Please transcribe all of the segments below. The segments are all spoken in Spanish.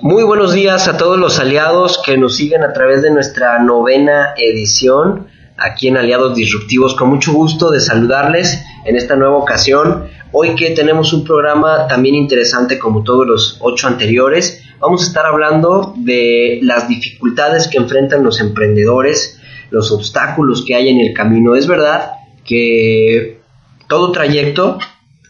Muy buenos días a todos los aliados que nos siguen a través de nuestra novena edición aquí en Aliados Disruptivos. Con mucho gusto de saludarles en esta nueva ocasión. Hoy que tenemos un programa también interesante como todos los ocho anteriores, vamos a estar hablando de las dificultades que enfrentan los emprendedores, los obstáculos que hay en el camino. Es verdad que todo trayecto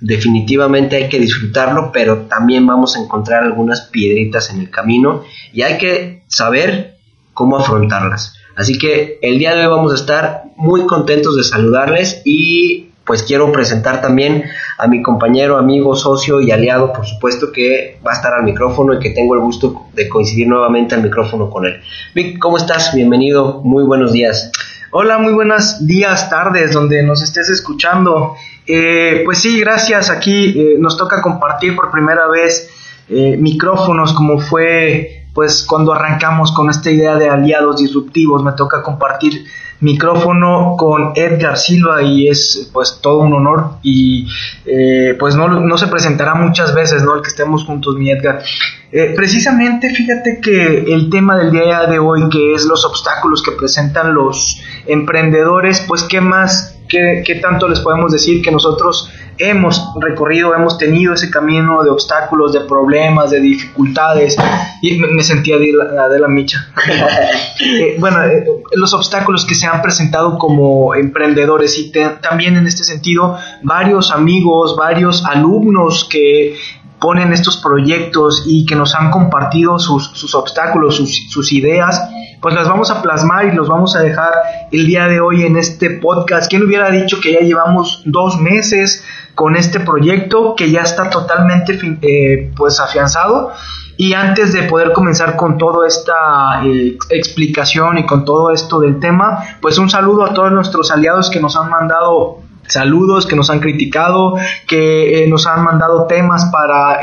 definitivamente hay que disfrutarlo, pero también vamos a encontrar algunas piedritas en el camino y hay que saber cómo afrontarlas. Así que el día de hoy vamos a estar muy contentos de saludarles y pues quiero presentar también a mi compañero, amigo, socio y aliado, por supuesto que va a estar al micrófono y que tengo el gusto de coincidir nuevamente al micrófono con él. Vic, ¿cómo estás? Bienvenido, muy buenos días. Hola, muy buenos días, tardes, donde nos estés escuchando. Eh, pues sí, gracias. Aquí eh, nos toca compartir por primera vez eh, micrófonos, como fue pues cuando arrancamos con esta idea de aliados disruptivos. Me toca compartir micrófono con Edgar Silva y es pues todo un honor y eh, pues no, no, se presentará muchas veces, ¿no? El que estemos juntos, mi Edgar. Eh, precisamente, fíjate que el tema del día de hoy, que es los obstáculos que presentan los emprendedores, pues qué más, qué, qué tanto les podemos decir que nosotros hemos recorrido, hemos tenido ese camino de obstáculos, de problemas, de dificultades, y me, me sentía de la, de la micha. eh, bueno, eh, los obstáculos que se han presentado como emprendedores y te, también en este sentido varios amigos, varios alumnos que ponen estos proyectos y que nos han compartido sus, sus obstáculos, sus, sus, ideas, pues las vamos a plasmar y los vamos a dejar el día de hoy en este podcast. ¿Quién hubiera dicho que ya llevamos dos meses con este proyecto que ya está totalmente eh, pues afianzado? Y antes de poder comenzar con toda esta eh, explicación y con todo esto del tema, pues un saludo a todos nuestros aliados que nos han mandado saludos, que nos han criticado, que eh, nos han mandado temas para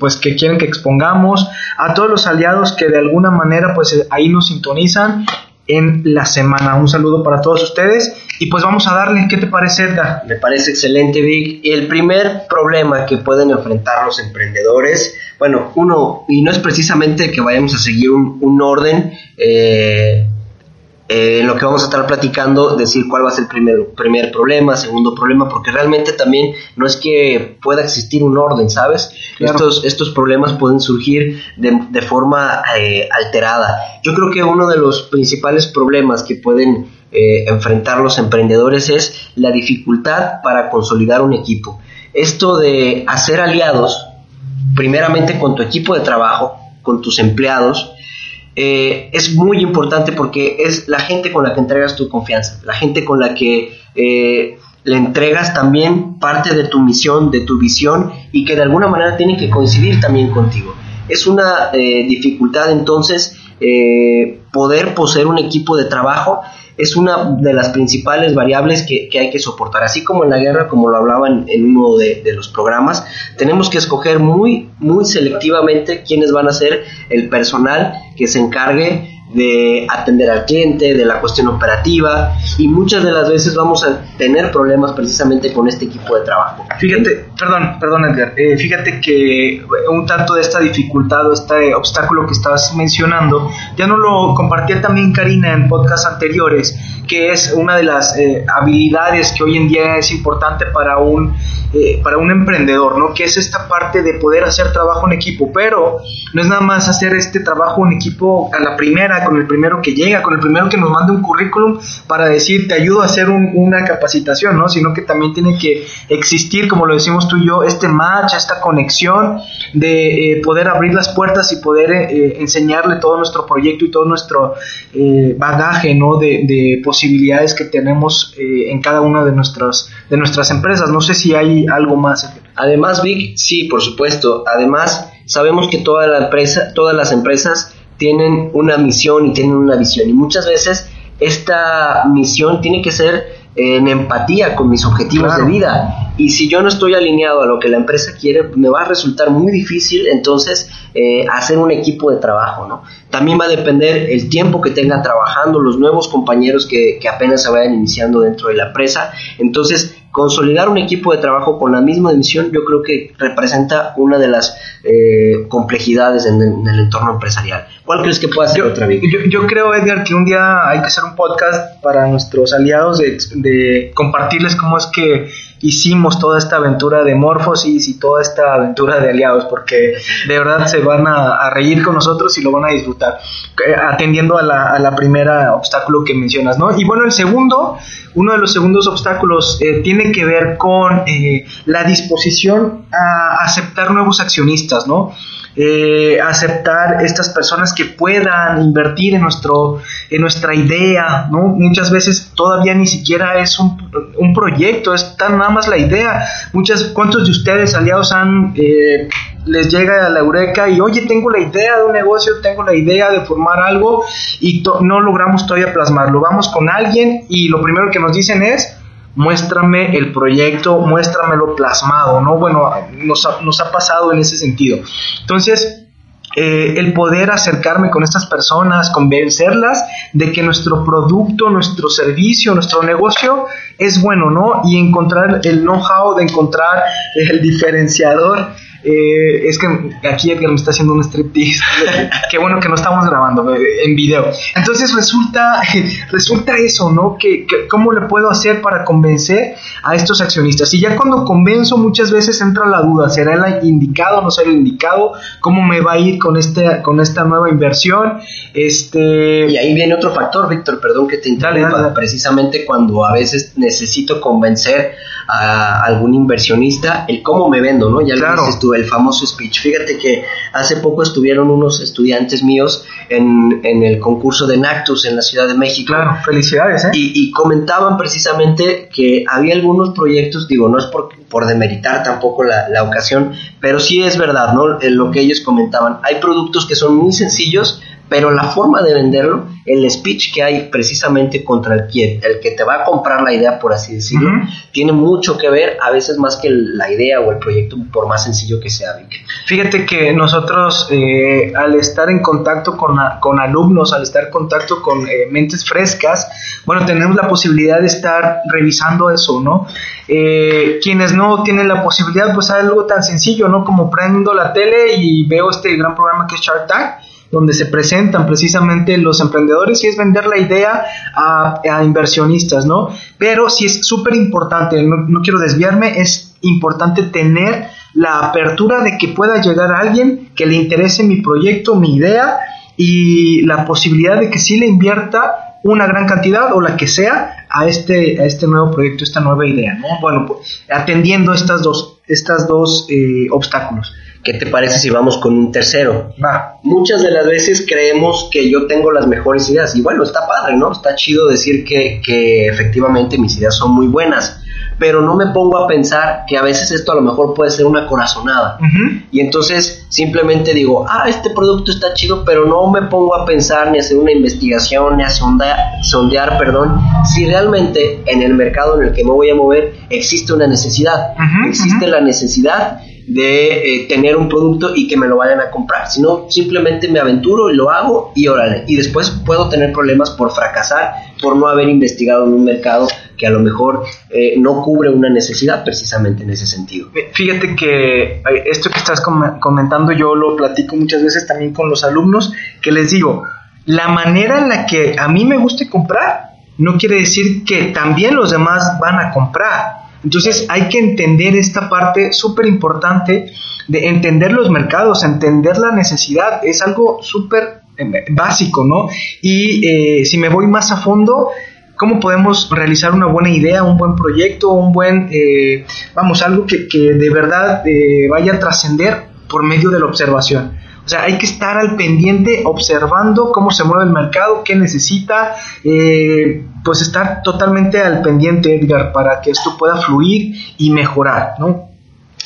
pues que quieren que expongamos, a todos los aliados que de alguna manera pues ahí nos sintonizan en la semana. Un saludo para todos ustedes y pues vamos a darle, ¿qué te parece Edgar? Me parece excelente Vic. Y el primer problema que pueden enfrentar los emprendedores, bueno, uno, y no es precisamente que vayamos a seguir un, un orden, eh, eh, en lo que vamos a estar platicando, decir cuál va a ser el primer, primer problema, segundo problema, porque realmente también no es que pueda existir un orden, ¿sabes? Claro. Estos, estos problemas pueden surgir de, de forma eh, alterada. Yo creo que uno de los principales problemas que pueden eh, enfrentar los emprendedores es la dificultad para consolidar un equipo. Esto de hacer aliados, primeramente con tu equipo de trabajo, con tus empleados, eh, es muy importante porque es la gente con la que entregas tu confianza, la gente con la que eh, le entregas también parte de tu misión, de tu visión y que de alguna manera tienen que coincidir también contigo. Es una eh, dificultad entonces poder poseer un equipo de trabajo es una de las principales variables que, que, hay que soportar. Así como en la guerra, como lo hablaban en uno de, de, los programas, tenemos que escoger muy, muy selectivamente quiénes van a ser el personal que se encargue de atender al cliente, de la cuestión operativa y muchas de las veces vamos a tener problemas precisamente con este equipo de trabajo. Fíjate, perdón, perdón Edgar, eh, fíjate que un tanto de esta dificultad o este obstáculo que estabas mencionando, ya no lo compartía también Karina en podcasts anteriores, que es una de las eh, habilidades que hoy en día es importante para un, eh, para un emprendedor, ¿no? Que es esta parte de poder hacer trabajo en equipo, pero no es nada más hacer este trabajo en equipo a la primera, con el primero que llega, con el primero que nos manda un currículum para decir te ayudo a hacer un, una capacitación, ¿no? Sino que también tiene que existir, como lo decimos tú y yo, este match, esta conexión de eh, poder abrir las puertas y poder eh, enseñarle todo nuestro proyecto y todo nuestro eh, bagaje, ¿no? De, de, posibilidades que tenemos en cada una de nuestras, de nuestras empresas. No sé si hay algo más. Además, Vic, sí, por supuesto. Además, sabemos que toda la empresa, todas las empresas tienen una misión y tienen una visión y muchas veces esta misión tiene que ser en empatía con mis objetivos de vida. Y si yo no estoy alineado a lo que la empresa quiere, me va a resultar muy difícil entonces eh, hacer un equipo de trabajo, ¿no? También va a depender el tiempo que tenga trabajando, los nuevos compañeros que, que apenas se vayan iniciando dentro de la empresa. Entonces, consolidar un equipo de trabajo con la misma misión yo creo que representa una de las eh, complejidades en, el entorno empresarial. ¿Cuál crees que pueda ser otra vez? Yo, creo, Edgar, que un día hay que hacer un podcast para nuestros aliados de compartirles cómo es que hicimos toda esta aventura de Morphosis y toda esta aventura de aliados, porque de verdad se van a, reír con nosotros y lo van a disfrutar, eh, atendiendo a la, a la, primera obstáculo que mencionas, ¿no? Y bueno, el segundo, uno de los segundos obstáculos eh, tiene que ver con eh, la disposición a aceptar nuevos accionistas, ¿no? Eh, aceptar estas personas que puedan invertir en, nuestro, en nuestra idea, ¿no? Muchas veces todavía ni siquiera es un, un proyecto, es tan nada más la idea. Muchas, ¿Cuántos de ustedes aliados han... Eh, les llega a la eureka y oye, tengo la idea de un negocio, tengo la idea de formar algo y no logramos todavía plasmarlo. Vamos con alguien y lo primero que nos dicen es, muéstrame el proyecto, muéstramelo plasmado, ¿no? Bueno, nos ha, nos ha pasado en ese sentido. Entonces, eh, el poder acercarme con estas personas, convencerlas de que nuestro producto, nuestro servicio, nuestro negocio es bueno, ¿no? Y encontrar el know-how, de encontrar el diferenciador eh, es que aquí Edgar me está haciendo un striptease. Qué bueno que no estamos grabando eh, en video. Entonces resulta, resulta eso, ¿no? Que, ¿Cómo le puedo hacer para convencer a estos accionistas? Y ya cuando convenzo, muchas veces entra la duda: ¿será el indicado o no será el indicado? ¿Cómo me va a ir con, este, con esta nueva inversión? Este... Y ahí viene otro factor, Víctor, perdón que te interrumpa. Precisamente cuando a veces necesito convencer a algún inversionista, el cómo me vendo, ¿no? Ya lo dices tú, el famoso speech. Fíjate que hace poco estuvieron unos estudiantes míos en, en el concurso de Nactus en la Ciudad de México. Claro, felicidades, ¿eh? Y, comentaban precisamente que había algunos proyectos, digo, no es por, por demeritar tampoco la, la ocasión, pero sí es verdad, ¿no? En lo que ellos comentaban. Hay productos que son muy sencillos, pero la forma de venderlo, el speech que hay precisamente contra el que, el que te va a comprar la idea, por así decirlo, tiene mucho que ver, a veces más que la idea o el proyecto, por más sencillo que sea. Fíjate que nosotros, eh, al estar en contacto con, con, alumnos, al estar en contacto con eh, mentes frescas, bueno, tenemos la posibilidad de estar revisando eso, ¿no? Eh, quienes no tienen la posibilidad, pues algo tan sencillo, ¿no? Como prendo la tele y veo este gran programa que es Shark Tank donde se presentan precisamente los emprendedores y es vender la idea a, inversionistas, ¿no? Pero sí es súper importante, no, quiero desviarme, es importante tener la apertura de que pueda llegar a alguien que le interese mi proyecto, mi idea y la posibilidad de que sí le invierta una gran cantidad o la que sea a este, a este nuevo proyecto, esta nueva idea, ¿no? Bueno, pues, atendiendo estas dos, estas dos eh, obstáculos. ¿Qué te parece si vamos con un tercero? Va. Muchas de las veces creemos que yo tengo las mejores ideas y bueno, está padre, ¿no? Está chido decir que, que efectivamente mis ideas son muy buenas, pero no me pongo a pensar que a veces esto a lo mejor puede ser una corazonada. Y entonces simplemente digo, ah, este producto está chido, pero no me pongo a pensar ni a hacer una investigación, ni a sondear, sondear perdón, si realmente en el mercado en el que me voy a mover existe una necesidad. existe la necesidad de eh, tener un producto y que me lo vayan a comprar, sino simplemente me aventuro y lo hago y órale. Y después puedo tener problemas por fracasar, por no haber investigado en un mercado que a lo mejor eh, no cubre una necesidad precisamente en ese sentido. Fíjate que eh, esto que estás comentando yo lo platico muchas veces también con los alumnos, que les digo, la manera en la que a mí me guste comprar no quiere decir que también los demás van a comprar entonces hay que entender esta parte súper importante de entender los mercados, entender la necesidad, es algo súper eh, básico, ¿no? Y eh, si me voy más a fondo, ¿cómo podemos realizar una buena idea, un buen proyecto, un buen, eh, vamos, algo que, que de verdad vaya a trascender por medio de la observación? O sea, hay que estar al pendiente observando cómo se mueve el mercado, qué necesita, eh, pues estar totalmente al pendiente, Edgar, para que esto pueda fluir y mejorar, ¿no?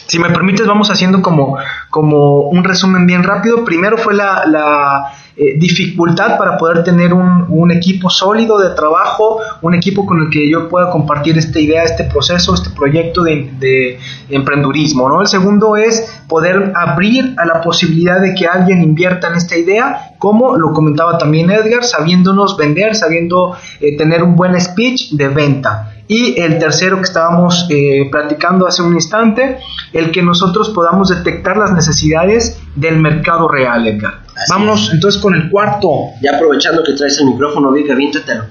Si me permites, vamos haciendo como, como un resumen bien rápido. Primero fue la, eh, dificultad para poder tener un, un, equipo sólido de trabajo, un equipo con el que yo pueda compartir esta idea, este proceso, este proyecto de, de emprendurismo. ¿no? El segundo es poder abrir a la posibilidad de que alguien invierta en esta idea, como lo comentaba también Edgar, sabiéndonos vender, sabiendo eh, tener un buen speech de venta. Y el tercero que estábamos eh, platicando hace un instante, el que nosotros podamos detectar las necesidades del mercado real, Edgar. Vamos entonces con el cuarto. Ya aprovechando que traes el micrófono, Vic, aviéntatelo.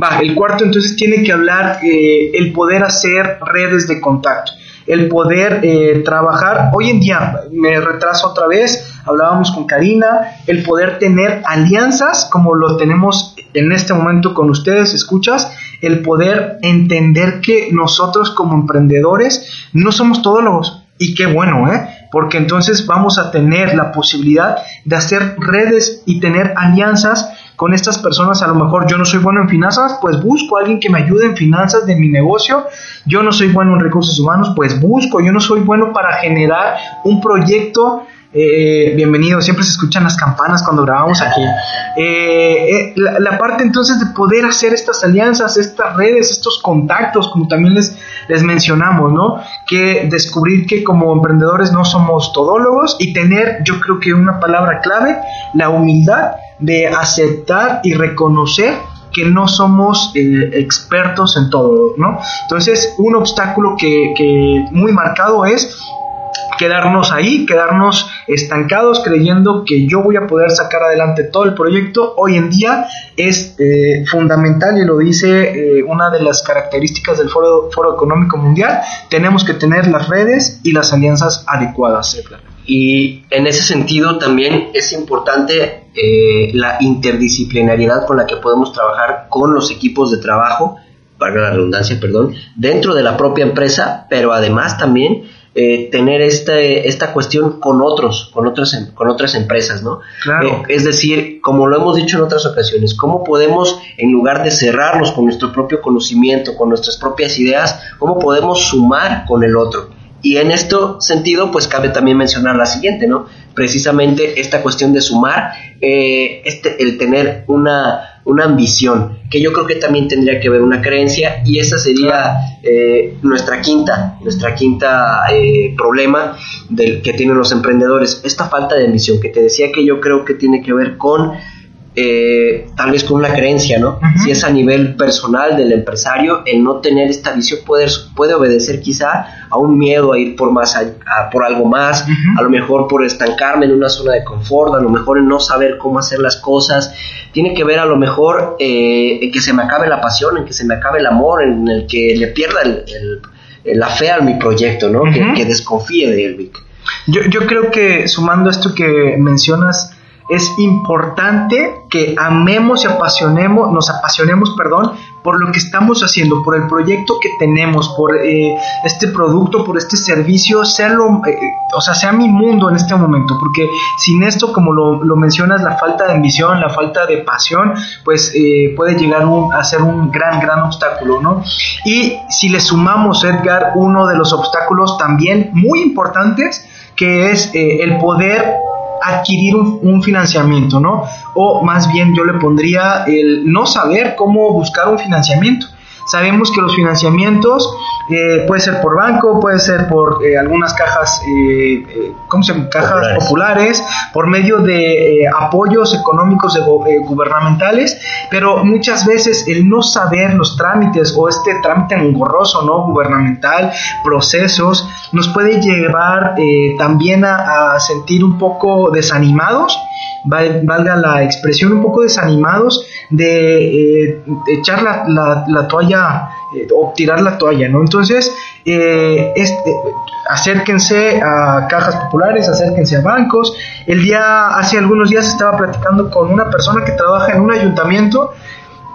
Va, el cuarto entonces tiene que hablar eh, el poder hacer redes de contacto, el poder eh, trabajar. Hoy en día, me retraso otra vez, hablábamos con Karina, el poder tener alianzas como lo tenemos en este momento con ustedes, escuchas, el poder entender que nosotros como emprendedores no somos todólogos. Y qué bueno, ¿eh? Porque entonces vamos a tener la posibilidad de hacer redes y tener alianzas con estas personas. A lo mejor yo no soy bueno en finanzas, pues busco a alguien que me ayude en finanzas de mi negocio. Yo no soy bueno en recursos humanos, pues busco. Yo no soy bueno para generar un proyecto eh, bienvenido, siempre se escuchan las campanas cuando grabamos aquí. Eh, eh, la, parte entonces de poder hacer estas alianzas, estas redes, estos contactos, como también les, les mencionamos, ¿no? Que descubrir que como emprendedores no somos todólogos y tener, yo creo que una palabra clave, la humildad de aceptar y reconocer que no somos eh, expertos en todo, ¿no? Entonces, un obstáculo que, que muy marcado es quedarnos ahí, quedarnos estancados creyendo que yo voy a poder sacar adelante todo el proyecto, hoy en día es eh, fundamental y lo dice eh, una de las características del Foro, Foro Económico Mundial, tenemos que tener las redes y las alianzas adecuadas. Y en ese sentido también es importante eh, la interdisciplinariedad con la que podemos trabajar con los equipos de trabajo, para la redundancia, perdón, dentro de la propia empresa, pero además también eh, tener este, esta cuestión con otros, con otras, em, con otras empresas, ¿no? Claro. Eh, es decir, como lo hemos dicho en otras ocasiones, cómo podemos, en lugar de cerrarnos con nuestro propio conocimiento, con nuestras propias ideas, cómo podemos sumar con el otro. Y en este sentido, pues cabe también mencionar la siguiente, ¿no? Precisamente esta cuestión de sumar, eh, este, el tener una, una ambición, que yo creo que también tendría que ver una creencia, y esa sería eh, nuestra quinta, nuestra quinta eh, problema del que tienen los emprendedores, esta falta de ambición, que te decía que yo creo que tiene que ver con eh, tal vez con una creencia, ¿no? Si es a nivel personal del empresario, el no tener esta visión puede, puede obedecer quizá a un miedo a ir por más a- a- por algo más, a lo mejor por estancarme en una zona de confort, a lo mejor en no saber cómo hacer las cosas. Tiene que ver a lo mejor eh, en que se me acabe la pasión, en que se me acabe el amor, en el que le pierda el- el- la fe a mi proyecto, ¿no? que, desconfíe de él, Vic. Yo, yo creo que sumando esto que mencionas, es importante que amemos y apasionemos, nos apasionemos, perdón, por lo que estamos haciendo, por el proyecto que tenemos, por eh, este producto, por este servicio, sea lo, eh, o sea, sea mi mundo en este momento, porque sin esto, como lo, lo mencionas, la falta de ambición, la falta de pasión, pues eh, puede llegar a ser un gran, gran obstáculo, ¿no? Y si le sumamos, Edgar, uno de los obstáculos también muy importantes, que es eh, el poder adquirir un, financiamiento, ¿no? O más bien yo le pondría el no saber cómo buscar un financiamiento. Sabemos que los financiamientos eh, puede ser por banco, puede ser por eh, algunas cajas, eh, eh, ¿cómo se llama? Cajas Populares. populares, por medio de eh, apoyos económicos de go- gubernamentales, pero muchas veces el no saber los trámites o este trámite engorroso, ¿no? Gubernamental, procesos, nos puede llevar eh, también a, a sentir un poco desanimados, valga la expresión, un poco desanimados de, eh, echar la, la- la toalla eh, o tirar la toalla, ¿no? Entonces, eh, este, acérquense a cajas populares, acérquense a bancos. El día, hace algunos días estaba platicando con una persona que trabaja en un ayuntamiento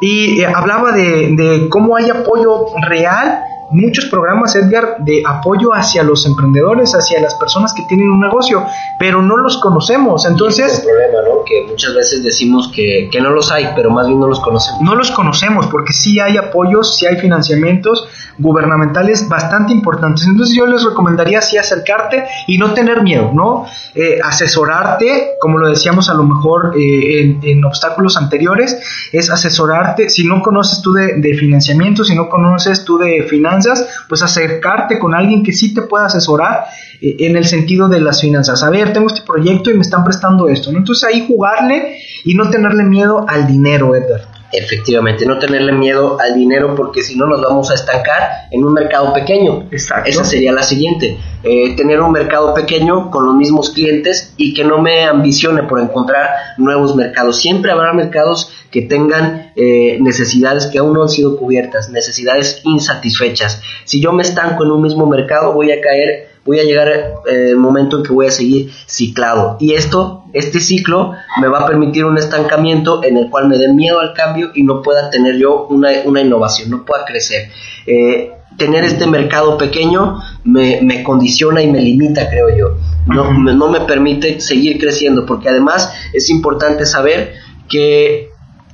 y hablaba de, de cómo hay apoyo real muchos programas, Edgar, de apoyo hacia los emprendedores, hacia las personas que tienen un negocio, pero no los conocemos. Entonces... Es el problema, ¿no? Que muchas veces decimos que, que no los hay, pero más bien no los conocemos. No los conocemos porque sí hay apoyos, sí hay financiamientos gubernamentales bastante importantes. Entonces yo les recomendaría sí acercarte y no tener miedo, ¿no? Eh, asesorarte, como lo decíamos a lo mejor eh, en, en, obstáculos anteriores, es asesorarte, si no conoces tú de, de, financiamiento, si no conoces tú de finanzas, pues acercarte con alguien que sí te pueda asesorar eh, en el sentido de las finanzas. A ver, tengo este proyecto y me están prestando esto, ¿no? Entonces ahí jugarle y no tenerle miedo al dinero, Edgar. Efectivamente, no tenerle miedo al dinero porque si no nos vamos a estancar en un mercado pequeño. Exacto. Esa sería la siguiente. Eh, tener un mercado pequeño con los mismos clientes y que no me ambicione por encontrar nuevos mercados. Siempre habrá mercados que tengan eh, necesidades que aún no han sido cubiertas, necesidades insatisfechas. Si yo me estanco en un mismo mercado voy a caer voy a llegar eh, el momento en que voy a seguir ciclado. Y esto, este ciclo, me va a permitir un estancamiento en el cual me dé miedo al cambio y no pueda tener yo una, una innovación, no pueda crecer. Eh, tener este mercado pequeño me, me, condiciona y me limita, creo yo. No, me, no me permite seguir creciendo, porque además es importante saber que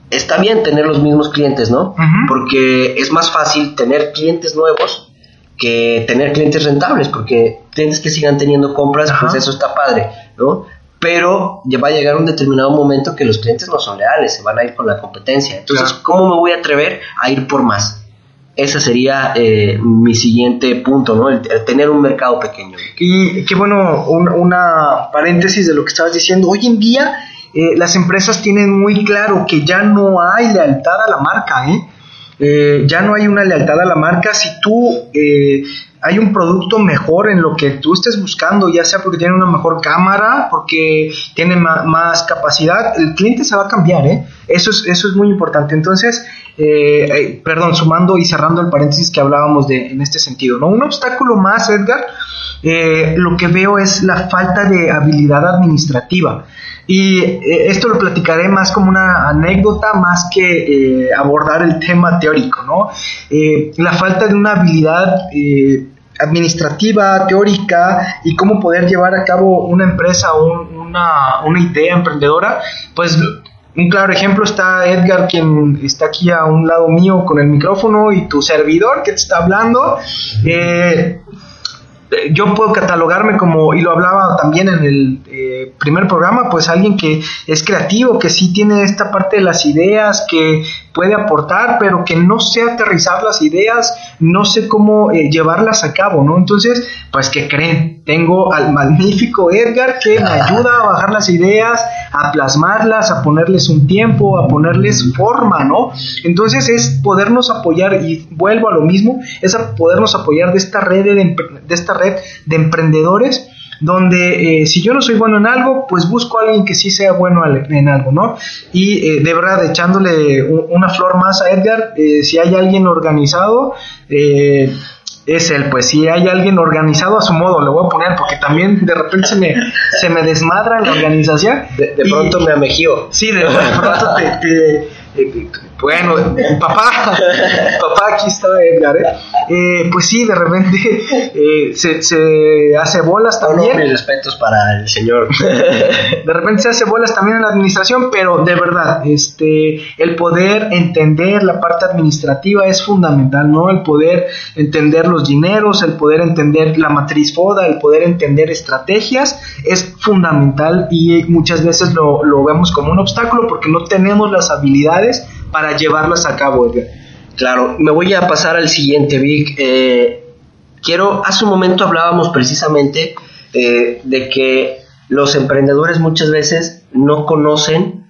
está bien tener los mismos clientes, ¿no? Uh -huh. Porque es más fácil tener clientes nuevos que tener clientes rentables, porque clientes que sigan teniendo compras, Ajá. pues eso está padre, ¿no? Pero ya va a llegar un determinado momento que los clientes no son leales, se van a ir con la competencia. Entonces, claro. ¿cómo me voy a atrever a ir por más? Ese sería eh, mi siguiente punto, ¿no? El, el, tener un mercado pequeño. Y qué bueno, un, una paréntesis de lo que estabas diciendo. Hoy en día eh, las empresas tienen muy claro que ya no hay lealtad a la marca, ¿eh? Eh, ya no hay una lealtad a la marca. Si tú eh, hay un producto mejor en lo que tú estés buscando, ya sea porque tiene una mejor cámara, porque tiene más capacidad, el cliente se va a cambiar, ¿eh? Eso es, eso es muy importante. Entonces, eh, perdón, sumando y cerrando el paréntesis que hablábamos de en este sentido, ¿no? Un obstáculo más, Edgar, eh, lo que veo es la falta de habilidad administrativa. Y eh, esto lo platicaré más como una anécdota, más que eh, abordar el tema teórico, ¿no? Eh, la falta de una habilidad administrativa, teórica y cómo poder llevar a cabo una empresa o un, una, una idea emprendedora, pues un claro ejemplo está Edgar, quien está aquí a un lado mío con el micrófono y tu servidor que te está hablando. Eh, yo puedo catalogarme como, y lo hablaba también en el eh, primer programa, pues alguien que es creativo, que sí tiene esta parte de las ideas, que puede aportar, pero que no sé aterrizar las ideas, no sé cómo eh, llevarlas a cabo, ¿no? Entonces, pues, ¿qué creen? Tengo al magnífico Edgar que me ayuda a bajar las ideas, a plasmarlas, a ponerles un tiempo, a ponerles forma, ¿no? Entonces es podernos apoyar, y vuelvo a lo mismo, es a podernos apoyar de esta red de, de esta red de emprendedores donde eh, si yo no soy bueno en algo, pues busco a alguien que sí sea bueno en algo, ¿no? Y eh, de verdad, echándole una flor más a Edgar, eh, si hay alguien organizado, eh, es él, pues si hay alguien organizado a su modo, le voy a poner, porque también de repente se me, se me desmadra la organización. De, de pronto y, me amejío. Sí, de, de pronto te, te bueno, papá, papá, aquí está Edgar, ¿eh? Eh, pues sí, de repente eh, se, se, hace bolas también. No, no, mis respetos para el señor. de repente se hace bolas también en la administración, pero de verdad, este, el poder entender la parte administrativa es fundamental, ¿no? El poder entender los dineros, el poder entender la matriz FODA, el poder entender estrategias es fundamental y muchas veces lo, lo vemos como un obstáculo porque no tenemos las habilidades para llevarlas a cabo, Edgar. Claro, me voy a pasar al siguiente, Vic. Eh, quiero, hace un momento hablábamos precisamente eh, de que los emprendedores muchas veces no conocen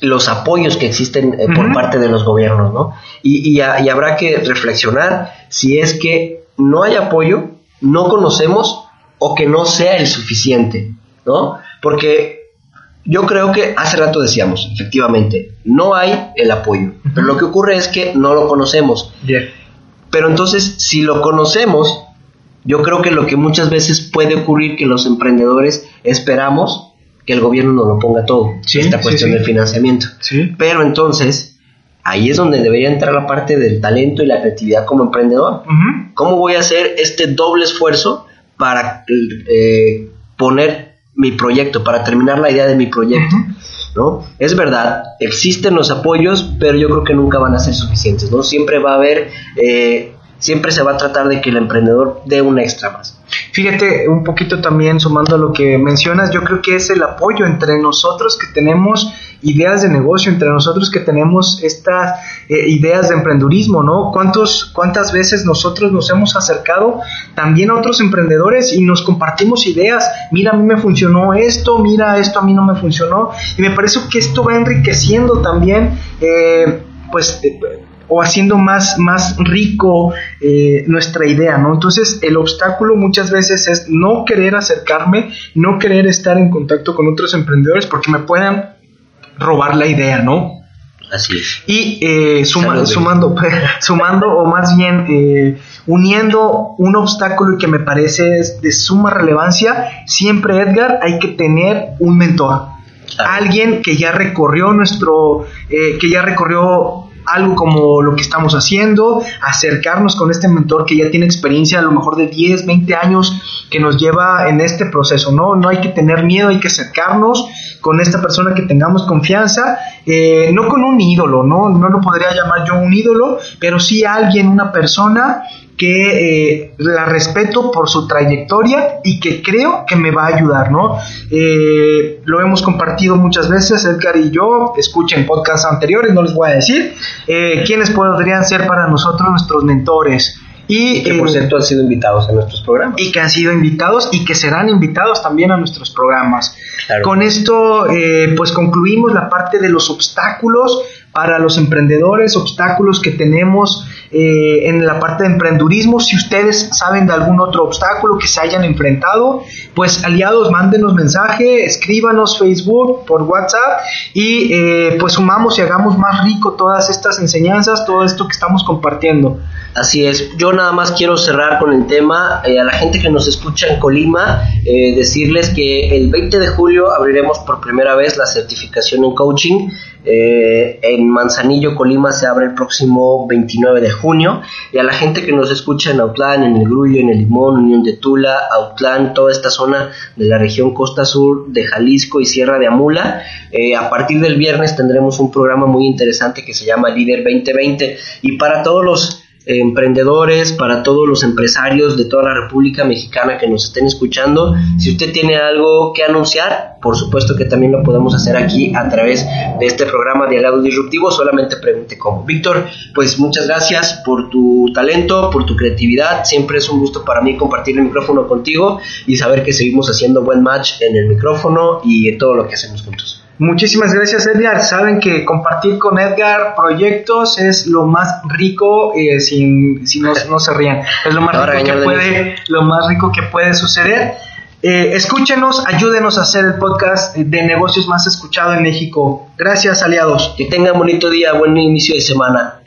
los apoyos que existen eh, uh -huh. por parte de los gobiernos, ¿no? Y, y, y, habrá que reflexionar si es que no hay apoyo, no conocemos o que no sea el suficiente, ¿no? Porque yo creo que hace rato decíamos, efectivamente, no hay el apoyo, pero lo que ocurre es que no lo conocemos. Yeah. Pero entonces, si lo conocemos, yo creo que lo que muchas veces puede ocurrir que los emprendedores esperamos que el gobierno nos lo ponga todo, sí, esta cuestión sí, sí. del financiamiento. Sí. Pero entonces, ahí es donde debería entrar la parte del talento y la creatividad como emprendedor. ¿Cómo voy a hacer este doble esfuerzo para eh, poner mi proyecto, para terminar la idea de mi proyecto? ¿no? Es verdad, existen los apoyos, pero yo creo que nunca van a ser suficientes, ¿no? Siempre va a haber, eh, siempre se va a tratar de que el emprendedor dé un extra más. Fíjate, un poquito también sumando lo que mencionas, yo creo que es el apoyo entre nosotros que tenemos ideas de negocio, entre nosotros que tenemos estas eh, ideas de emprendurismo, ¿no? ¿Cuántos, ¿Cuántas veces nosotros nos hemos acercado también a otros emprendedores y nos compartimos ideas? Mira, a mí me funcionó esto, mira, esto a mí no me funcionó. Y me parece que esto va enriqueciendo también, eh, pues... eh, o haciendo más, más rico eh, nuestra idea, ¿no? Entonces el obstáculo muchas veces es no querer acercarme, no querer estar en contacto con otros emprendedores porque me puedan robar la idea, ¿no? Así es. Y eh, suma- sumando, sumando o más bien eh, uniendo un obstáculo y que me parece es de suma relevancia, siempre Edgar hay que tener un mentor, Claro. alguien que ya recorrió nuestro, eh, que ya recorrió algo como lo que estamos haciendo, acercarnos con este mentor que ya tiene experiencia a lo mejor de 10, 20 años que nos lleva en este proceso, ¿no? No hay que tener miedo, hay que acercarnos con esta persona que tengamos confianza, eh, no con un ídolo, ¿no? No lo podría llamar yo un ídolo, pero sí alguien, una persona que eh, la respeto por su trayectoria y que creo que me va a ayudar, ¿no? Eh, lo hemos compartido muchas veces, Edgar y yo, escuchen podcasts anteriores, no les voy a decir, eh, quiénes podrían ser para nosotros nuestros mentores. Y, Que por eh, cierto han sido invitados a nuestros programas. y que han sido invitados y que serán invitados también a nuestros programas. Claro. Con esto, eh, pues concluimos la parte de los obstáculos para los emprendedores, obstáculos que tenemos eh, en la parte de emprendurismo. Si ustedes saben de algún otro obstáculo que se hayan enfrentado, pues aliados, mándenos mensaje, escríbanos Facebook, por WhatsApp y eh, pues sumamos y hagamos más rico todas estas enseñanzas, todo esto que estamos compartiendo. Así es, yo nada más quiero cerrar con el tema, eh, a la gente que nos escucha en Colima, eh, decirles que el 20 de julio abriremos por primera vez la certificación en coaching, eh, Manzanillo, Colima se abre el próximo 29 de junio, y a la gente que nos escucha en Autlán, en el Grullo, en el Limón, Unión de Tula, Autlán, toda esta zona de la región Costa Sur de Jalisco y Sierra de Amula, eh, a partir del viernes tendremos un programa muy interesante que se llama Líder 2020, y para todos los emprendedores, para todos los empresarios de toda la República Mexicana que nos estén escuchando. Si usted tiene algo que anunciar, por supuesto que también lo podemos hacer aquí a través de este programa de Aliado Disruptivo, solamente pregunte cómo. Víctor, pues muchas gracias por tu talento, por tu creatividad. Siempre es un gusto para mí compartir el micrófono contigo y saber que seguimos haciendo buen match en el micrófono y en todo lo que hacemos juntos. Muchísimas gracias Edgar. Saben que compartir con Edgar proyectos es lo más rico, eh, sin, si no, no se rían, es lo más rico que puede, lo más rico que puede suceder. Eh, escúchenos, ayúdenos a hacer el podcast de negocios más escuchado en México. Gracias, aliados. Que tengan bonito día, buen inicio de semana.